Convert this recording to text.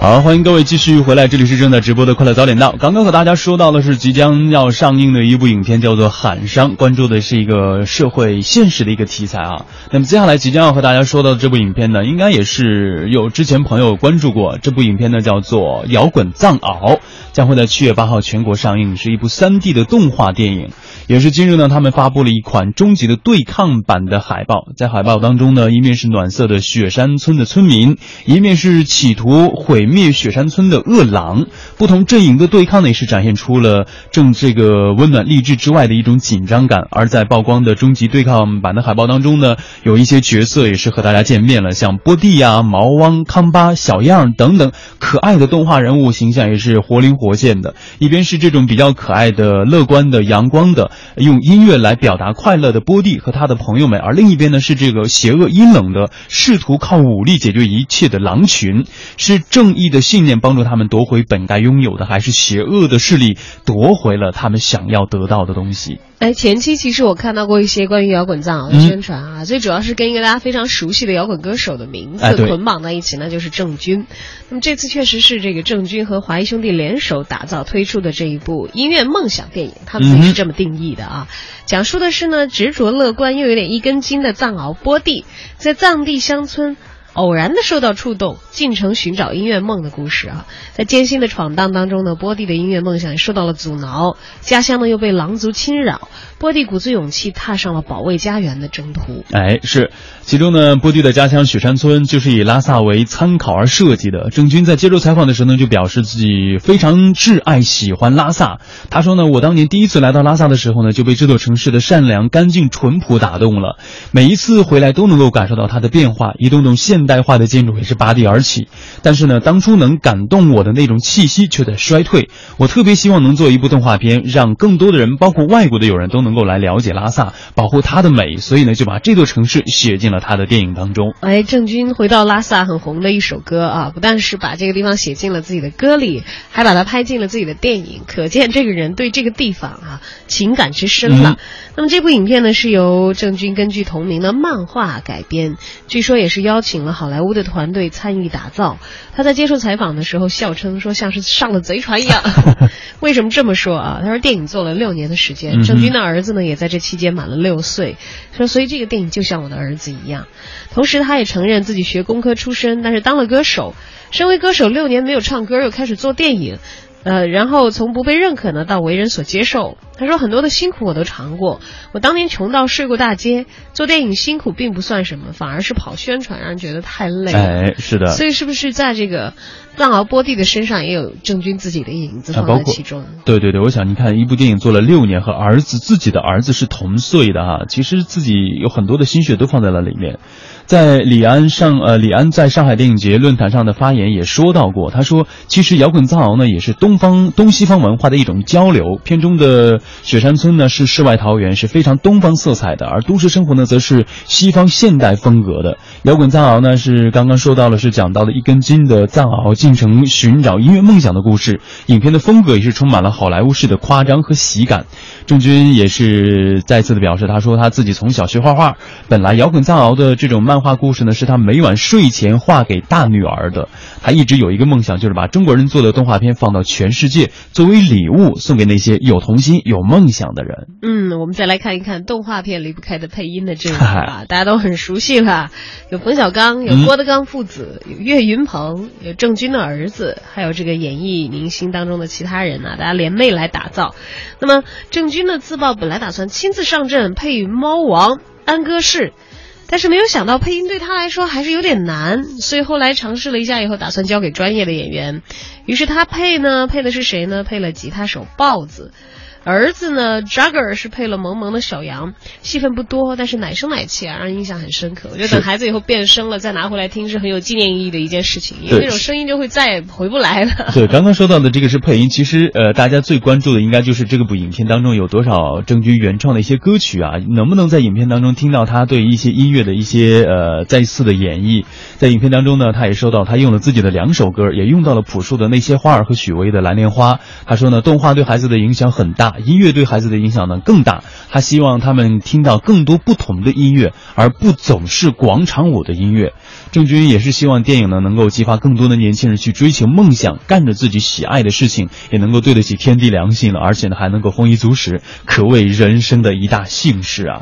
好，欢迎各位继续回来，这里是正在直播的快乐早点到。刚刚和大家说到的是即将要上映的一部影片，叫做《喊伤》，关注的是一个社会现实的一个题材啊。那么接下来即将要和大家说到的这部影片呢，应该也是有之前朋友关注过。这部影片呢叫做《摇滚藏獒》，将会在七月八号全国上映，是一部三 D 的动画电影。也是今日呢，他们发布了一款终极的对抗版的海报。在海报当中呢，一面是暖色的雪山村的村民，一面是企图毁灭雪山村的恶狼。不同阵营的对抗呢，也是展现出了正这个温暖励志之外的一种紧张感。而在曝光的终极对抗版的海报当中呢，有一些角色也是和大家见面了，像波蒂呀、毛汪、康巴、小样等等可爱的动画人物形象也是活灵活见的。一边是这种比较可爱的、乐观的、阳光的。用音乐来表达快乐的波蒂和他的朋友们，而另一边呢是这个邪恶阴冷的、试图靠武力解决一切的狼群，是正义的信念帮助他们夺回本该拥有的，还是邪恶的势力夺回了他们想要得到的东西？哎，前期其实我看到过一些关于摇滚藏獒的宣传啊，最主要是跟一个大家非常熟悉的摇滚歌手的名字捆绑在一起，那就是郑钧。那么这次确实是这个郑钧和华谊兄弟联手打造推出的这一部音乐梦想电影，他们自己是这么定义的啊，讲述的是呢执着乐观又有点一根筋的藏獒波蒂，在藏地乡村。偶然的受到触动，进城寻找音乐梦的故事啊，在艰辛的闯荡当中呢，波蒂的音乐梦想受到了阻挠，家乡呢又被狼族侵扰，波蒂鼓足勇气踏上了保卫家园的征途。哎，是，其中呢，波蒂的家乡雪山村就是以拉萨为参考而设计的。郑钧在接受采访的时候呢，就表示自己非常挚爱喜欢拉萨。他说呢，我当年第一次来到拉萨的时候呢，就被这座城市的善良、干净、淳朴打动了，每一次回来都能够感受到它的变化，一栋栋现。现代化的建筑也是拔地而起，但是呢，当初能感动我的那种气息却在衰退。我特别希望能做一部动画片，让更多的人，包括外国的友人都能够来了解拉萨，保护它的美。所以呢，就把这座城市写进了他的电影当中。哎，郑钧回到拉萨很红的一首歌啊，不但是把这个地方写进了自己的歌里，还把它拍进了自己的电影，可见这个人对这个地方啊情感之深了。那么这部影片呢，是由郑钧根据同名的漫画改编，据说也是邀请了。好莱坞的团队参与打造。他在接受采访的时候笑称说，像是上了贼船一样。为什么这么说啊？他说电影做了六年的时间，郑钧的儿子呢也在这期间满了六岁。说所以这个电影就像我的儿子一样。同时他也承认自己学工科出身，但是当了歌手。身为歌手六年没有唱歌，又开始做电影。呃，然后从不被认可呢到为人所接受。他说很多的辛苦我都尝过。我当年穷到睡过大街，做电影辛苦并不算什么，反而是跑宣传让人觉得太累。哎，是的。所以是不是在这个藏獒波蒂的身上也有郑钧自己的影子放在其中？对对对，我想你看一部电影做了六年，和儿子自己的儿子是同岁的哈，其实自己有很多的心血都放在了里面。在李安上呃，李安在上海电影节论坛上的发言也说到过，他说其实摇滚藏獒呢也是东方东西方文化的一种交流。片中的雪山村呢是世外桃源，是非常东方色彩的，而都市生活呢则是西方现代风格的。摇滚藏獒呢是刚刚说到了，是讲到了一根筋的藏獒进城寻找音乐梦想的故事。影片的风格也是充满了好莱坞式的夸张和喜感。郑钧也是再次的表示，他说他自己从小学画画，本来摇滚藏獒的这种漫。画故事呢，是他每晚睡前画给大女儿的。他一直有一个梦想，就是把中国人做的动画片放到全世界，作为礼物送给那些有童心、有梦想的人。嗯，我们再来看一看动画片离不开的配音的阵容啊，大家都很熟悉了，有冯小刚，有郭德纲父子，有岳云鹏，有郑钧的儿子，还有这个演艺明星当中的其他人呢，大家联袂来打造。那么郑钧呢，自曝本来打算亲自上阵配猫王安哥氏。但是没有想到配音对他来说还是有点难，所以后来尝试了一下以后，打算交给专业的演员。于是他配呢，配的是谁呢？配了吉他手豹子。儿子呢，Jagger 是配了萌萌的小羊，戏份不多，但是奶声奶气啊，让人印象很深刻。我觉得等孩子以后变声了，再拿回来听是很有纪念意义的一件事情，因为那种声音就会再也回不来了。对，刚刚说到的这个是配音，其实呃，大家最关注的应该就是这个部影片当中有多少郑钧原创的一些歌曲啊，能不能在影片当中听到他对一些音乐的一些呃再次的演绎？在影片当中呢，他也说到他用了自己的两首歌，也用到了朴树的那些花儿和许巍的蓝莲花。他说呢，动画对孩子的影响很大。音乐对孩子的影响呢更大。他希望他们听到更多不同的音乐，而不总是广场舞的音乐。郑钧也是希望电影呢能够激发更多的年轻人去追求梦想，干着自己喜爱的事情，也能够对得起天地良心了，而且呢还能够丰衣足食，可谓人生的一大幸事啊。